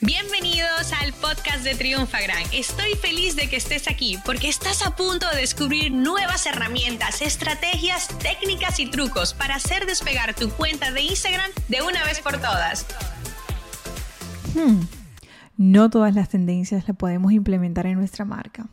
Bienvenidos al podcast de Triunfagram. Estoy feliz de que estés aquí porque estás a punto de descubrir nuevas herramientas, estrategias, técnicas y trucos para hacer despegar tu cuenta de Instagram de una vez por todas. Hmm. No todas las tendencias las podemos implementar en nuestra marca.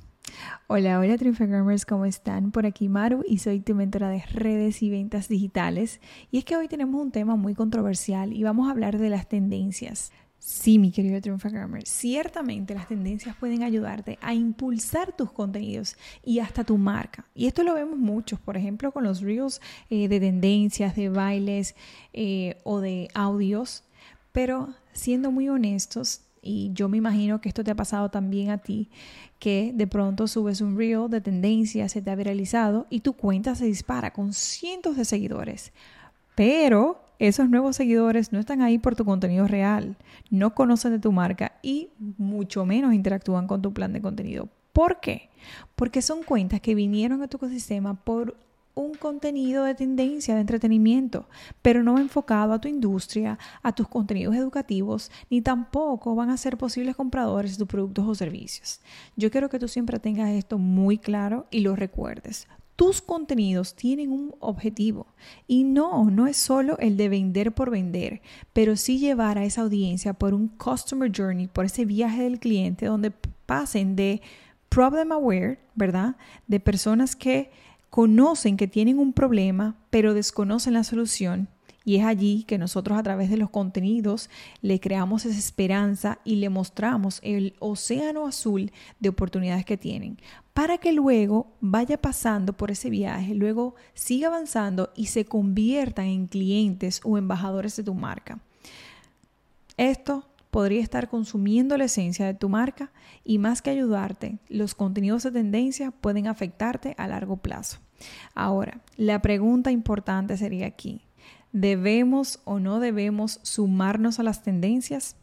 Hola, hola Triunfagrammers, ¿cómo están? Por aquí Maru y soy tu mentora de redes y ventas digitales. Y es que hoy tenemos un tema muy controversial y vamos a hablar de las tendencias. Sí, mi querido Triunfagrammer, ciertamente las tendencias pueden ayudarte a impulsar tus contenidos y hasta tu marca. Y esto lo vemos muchos, por ejemplo, con los reels eh, de tendencias, de bailes eh, o de audios. Pero siendo muy honestos, y yo me imagino que esto te ha pasado también a ti, que de pronto subes un reel de tendencias, se te ha viralizado y tu cuenta se dispara con cientos de seguidores. Pero esos nuevos seguidores no están ahí por tu contenido real, no conocen de tu marca y mucho menos interactúan con tu plan de contenido. ¿Por qué? Porque son cuentas que vinieron a tu ecosistema por un contenido de tendencia de entretenimiento, pero no enfocado a tu industria, a tus contenidos educativos, ni tampoco van a ser posibles compradores de tus productos o servicios. Yo quiero que tú siempre tengas esto muy claro y lo recuerdes tus contenidos tienen un objetivo y no, no es solo el de vender por vender, pero sí llevar a esa audiencia por un customer journey, por ese viaje del cliente donde pasen de problem aware, ¿verdad? De personas que conocen que tienen un problema, pero desconocen la solución y es allí que nosotros a través de los contenidos le creamos esa esperanza y le mostramos el océano azul de oportunidades que tienen para que luego vaya pasando por ese viaje, luego siga avanzando y se conviertan en clientes o embajadores de tu marca. Esto podría estar consumiendo la esencia de tu marca y más que ayudarte, los contenidos de tendencia pueden afectarte a largo plazo. Ahora, la pregunta importante sería aquí, ¿Debemos o no debemos sumarnos a las tendencias?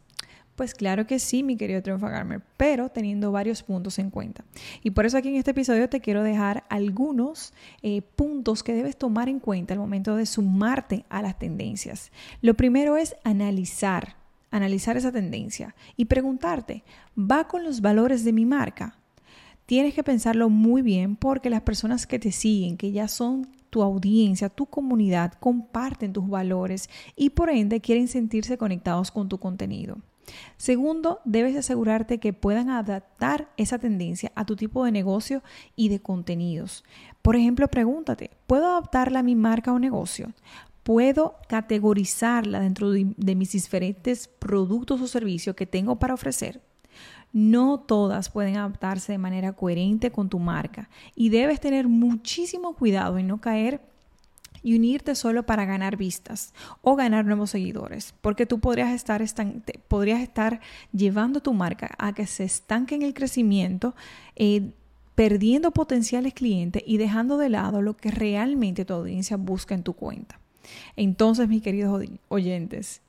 Pues claro que sí, mi querido Triunfagarmer, pero teniendo varios puntos en cuenta. Y por eso aquí en este episodio te quiero dejar algunos eh, puntos que debes tomar en cuenta al momento de sumarte a las tendencias. Lo primero es analizar, analizar esa tendencia y preguntarte, ¿va con los valores de mi marca? Tienes que pensarlo muy bien porque las personas que te siguen, que ya son tu audiencia, tu comunidad comparten tus valores y por ende quieren sentirse conectados con tu contenido. Segundo, debes asegurarte que puedan adaptar esa tendencia a tu tipo de negocio y de contenidos. Por ejemplo, pregúntate, ¿puedo adaptarla a mi marca o negocio? ¿Puedo categorizarla dentro de, mis diferentes productos o servicios que tengo para ofrecer? No todas pueden adaptarse de manera coherente con tu marca y debes tener muchísimo cuidado en no caer y unirte solo para ganar vistas o ganar nuevos seguidores, porque tú podrías estar, podrías estar llevando tu marca a que se estanque en el crecimiento, eh, perdiendo potenciales clientes y dejando de lado lo que realmente tu audiencia busca en tu cuenta. Entonces, mis queridos oyentes,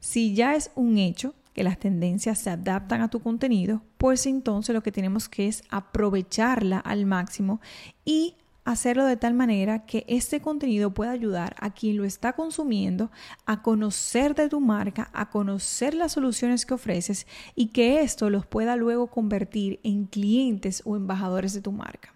si ya es un hecho que las tendencias se adaptan a tu contenido, pues entonces lo que tenemos que es aprovecharla al máximo y hacerlo de tal manera que este contenido pueda ayudar a quien lo está consumiendo a conocer de tu marca, a conocer las soluciones que ofreces y que esto los pueda luego convertir en clientes o embajadores de tu marca.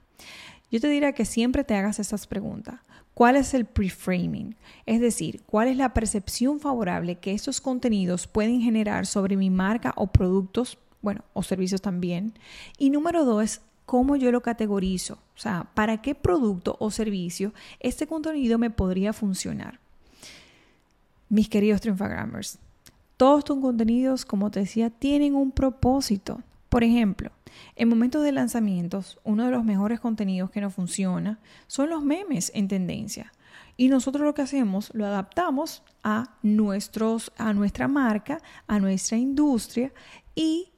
Yo te diría que siempre te hagas estas preguntas. ¿Cuál es el preframing? Es decir, ¿cuál es la percepción favorable que estos contenidos pueden generar sobre mi marca o productos, bueno, o servicios también? Y número dos, ¿cómo yo lo categorizo? O sea, ¿para qué producto o servicio este contenido me podría funcionar? Mis queridos Triunfagrammers, todos tus contenidos, como te decía, tienen un propósito. Por ejemplo, en momentos de lanzamientos, uno de los mejores contenidos que nos funciona son los memes en tendencia. Y nosotros lo que hacemos, lo adaptamos a, nuestros, a nuestra marca, a nuestra industria y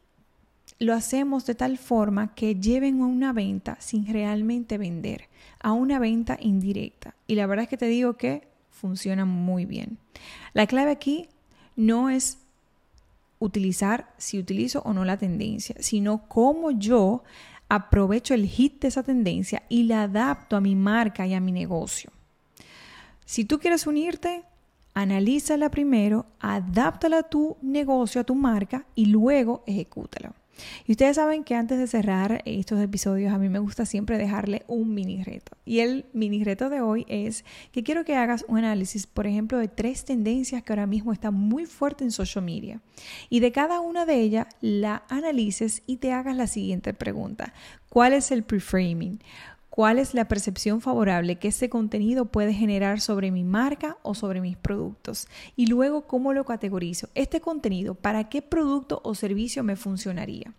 lo hacemos de tal forma que lleven a una venta sin realmente vender, a una venta indirecta. Y la verdad es que te digo que funciona muy bien. La clave aquí no es utilizar si utilizo o no la tendencia, sino cómo yo aprovecho el hit de esa tendencia y la adapto a mi marca y a mi negocio. Si tú quieres unirte, analízala primero, adáptala a tu negocio, a tu marca y luego ejecútala. Y ustedes saben que antes de cerrar estos episodios a mí me gusta siempre dejarle un mini reto. Y el mini reto de hoy es que quiero que hagas un análisis, por ejemplo, de tres tendencias que ahora mismo están muy fuertes en social media. Y de cada una de ellas la analices y te hagas la siguiente pregunta. ¿Cuál es el preframing? Cuál es la percepción favorable que ese contenido puede generar sobre mi marca o sobre mis productos. Y luego, ¿cómo lo categorizo? Este contenido, ¿para qué producto o servicio me funcionaría?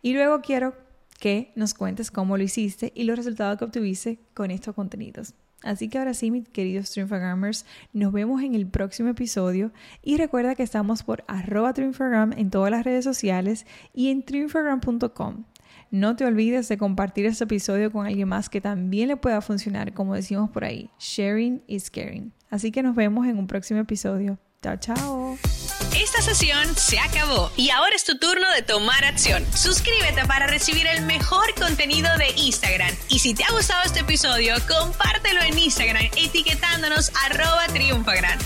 Y luego quiero que nos cuentes cómo lo hiciste y los resultados que obtuviste con estos contenidos. Así que ahora sí, mis queridos Triunfagrammers, nos vemos en el próximo episodio y recuerda que estamos por arroba en todas las redes sociales y en triunfagram.com. No te olvides de compartir este episodio con alguien más que también le pueda funcionar, como decimos por ahí. Sharing is caring. Así que nos vemos en un próximo episodio. Chao, chao. Esta sesión se acabó y ahora es tu turno de tomar acción. Suscríbete para recibir el mejor contenido de Instagram. Y si te ha gustado este episodio, compártelo en Instagram etiquetándonos arroba triunfagran.